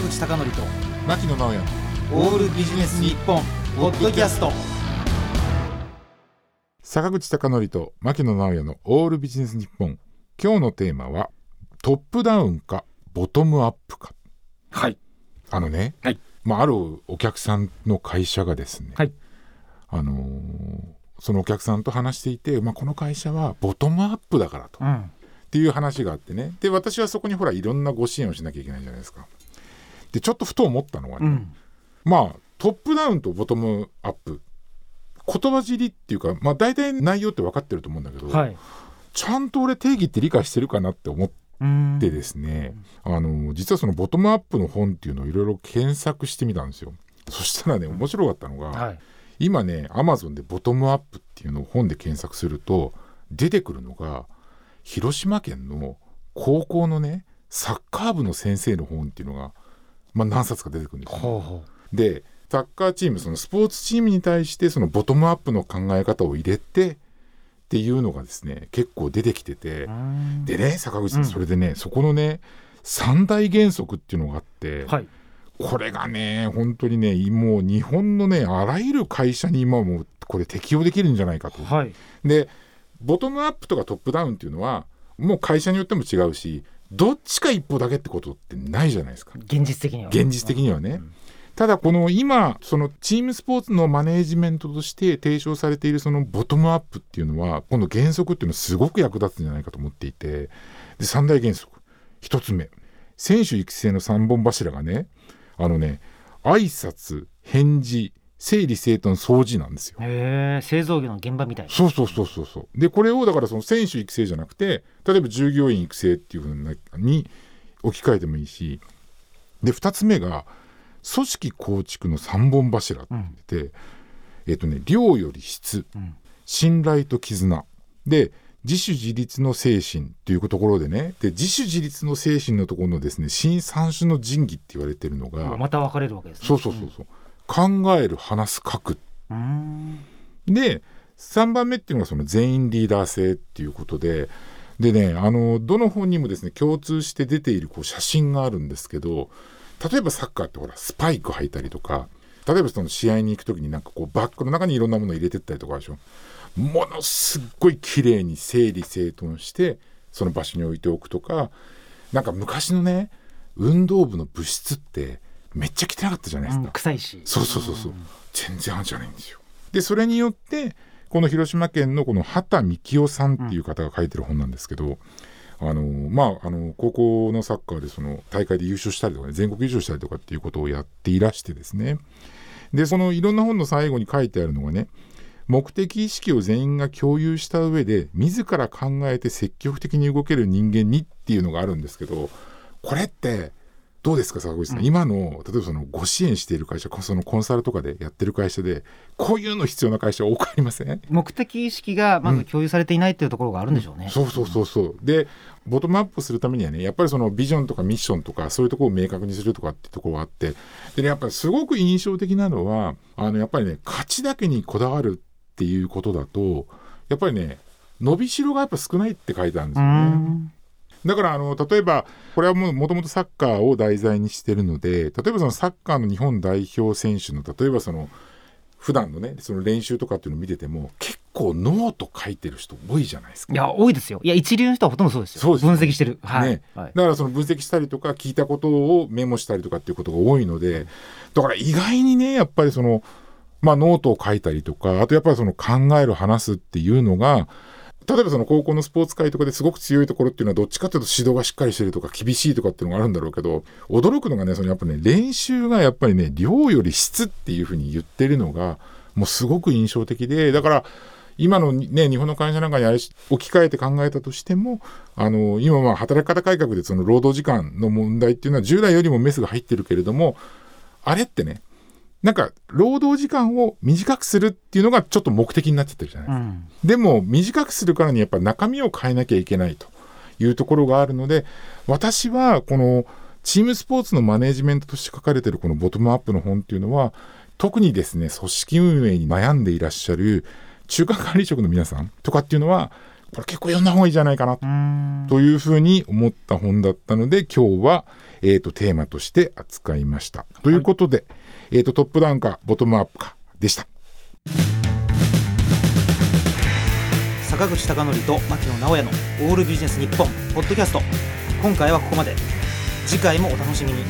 坂口孝則と牧野直哉。オールビジネス日本ポッドキャスト。坂口孝則と牧野直哉のオールビジネス日本。今日のテーマはトップダウンかボトムアップか。はい。あのね、はい。まあ、あるお客さんの会社がですね、はい。あのーそのお客さんと話していて、まあ、この会社はボトムアップだからと。うん。っていう話があってね。で私はそこにほらいろんなご支援をしなきゃいけないじゃないですかでちょっとふと思ったのがね、うん。まあトップダウンとボトムアップ。言葉尻っていうかまあ大体内容って分かってると思うんだけど、はい。ちゃんと俺定義って理解してるかなって思っうん。てですね、あの実はそのボトムアップの本っていうのをいろいろ検索してみたんですよ。そしたらね面白かったのが、はい。今ねアマゾンでボトムアップっていうのを本で検索すると出てくるのが広島県の高校のねサッカー部の先生の本っていうのが、まあ、何冊か出てくるんですよ。ほうほでサッカーチームそのスポーツチームに対してそのボトムアップの考え方を入れてっていうのがですね結構出てきてて、ううん。でね坂口さん、うん。それでねそこのね三大原則っていうのがあって、はい。これがね本当にねもう日本のねあらゆる会社に今もうこれ適用できるんじゃないかと。はい。でボトムアップとかトップダウンっていうのはもう会社によっても違うしどっちか一歩だけってことってないじゃないですか。現実的には現実的にはね。うん。ただこの今そのチームスポーツのマネージメントとして提唱されているそのボトムアップっていうのはこの原則っていうのはすごく役立つんじゃないかと思っていて。で三大原則。一つ目。選手育成の三本柱がね。あのね挨拶返事整理整頓掃除なんですよ。へえ製造業の現場みたいな。そうそうそうそうそう。でこれをだからその選手育成じゃなくて例えば従業員育成っていうふうに置き換えてもいいしで2つ目が組織構築の3本柱って言ってて、えっとね量より質うん。信頼と絆。で自主自立の精神っていうところでねで自主自立の精神のところのですね新三種の神器って言われてるのが、また分かれるわけですね。そうそうそうそう、考える話す書く。うん。で3番目っていうのがその全員リーダー性っていうことででねあのどの本にもですね共通して出ているこう写真があるんですけど例えばサッカーってほらスパイク履いたりとか例えばその試合に行く時になんかこうバッグの中にいろんなものを入れてったりとかでしょ。ものすっごい綺麗に整理整頓してその場所に置いておくとかなんか昔のね運動部の部室ってめっちゃ汚かったじゃないですうんか、臭いし。そうそうそうそう。全然あるじゃないんですよ。でそれによってこの広島県のこの畑幹夫さんっていう方が書いてる本なんですけど、あのまああの高校のサッカーでその大会で優勝したりとかね全国優勝したりとかっていうことをやっていらしてですね。でそのいろんな本の最後に書いてあるのがね目的意識を全員が共有した上で自ら考えて積極的に動ける人間にっていうのがあるんですけどこれってどうですか坂口さん、今の例えばそのご支援している会社そのコンサルとかでやってる会社でこういうの必要な会社多くありません？目的意識がまず共有されていないっていうところがあるんでしょうね、そうそうそうそう。でボトムアップするためにはねやっぱりそのビジョンとかミッションとかそういうところを明確にするとかっていうところがあってで、ね、やっぱりすごく印象的なのはあのやっぱりね勝ちだけにこだわるっていうことだとやっぱりね伸びしろがやっぱ少ないって書いてあるんですうよね。んだからあの例えばこれはもともとサッカーを題材にしてるので例えばそのサッカーの日本代表選手の例えばその普段のねその練習とかっていうのを見てても結構ノート書いてる人多いじゃないですか。いや多いですよ。いや一流の人はほとんどそうですよ。そうですよね。分析してる。はい、ね。はい。だからその分析したりとか聞いたことをメモしたりとかっていうことが多いのでだから意外にねやっぱりそのまあノートを書いたりとかあとやっぱりその考える話すっていうのが例えばその高校のスポーツ界とかですごく強いところっていうのはどっちかというと指導がしっかりしてるとか厳しいとかっていうのがあるんだろうけど驚くのがねそのやっぱね練習がやっぱりね量より質っていうふうに言ってるのがもうすごく印象的でだから今のね日本の会社なんかにあれ置き換えて考えたとしてもあの今まあ働き方改革でその労働時間の問題っていうのは従来よりもメスが入ってるけれどもあれってねなんか労働時間を短くするっていうのがちょっと目的になっちゃってるじゃないですか。うんでも短くするからにやっぱ中身を変えなきゃいけないというところがあるので私はこのチームスポーツのマネジメントとして書かれてるこのボトムアップの本っていうのは特にですね組織運営に悩んでいらっしゃる中間管理職の皆さんとかっていうのはこれ結構読んだ方がいいじゃないかな。というふうに思った本だったので今日は、えー、とテーマとして扱いました。ということで、えー、とトップダウンかボトムアップかでした。坂口孝則と牧野直哉のオールビジネス日本ポッドキャスト。今回はここまで。次回もお楽しみに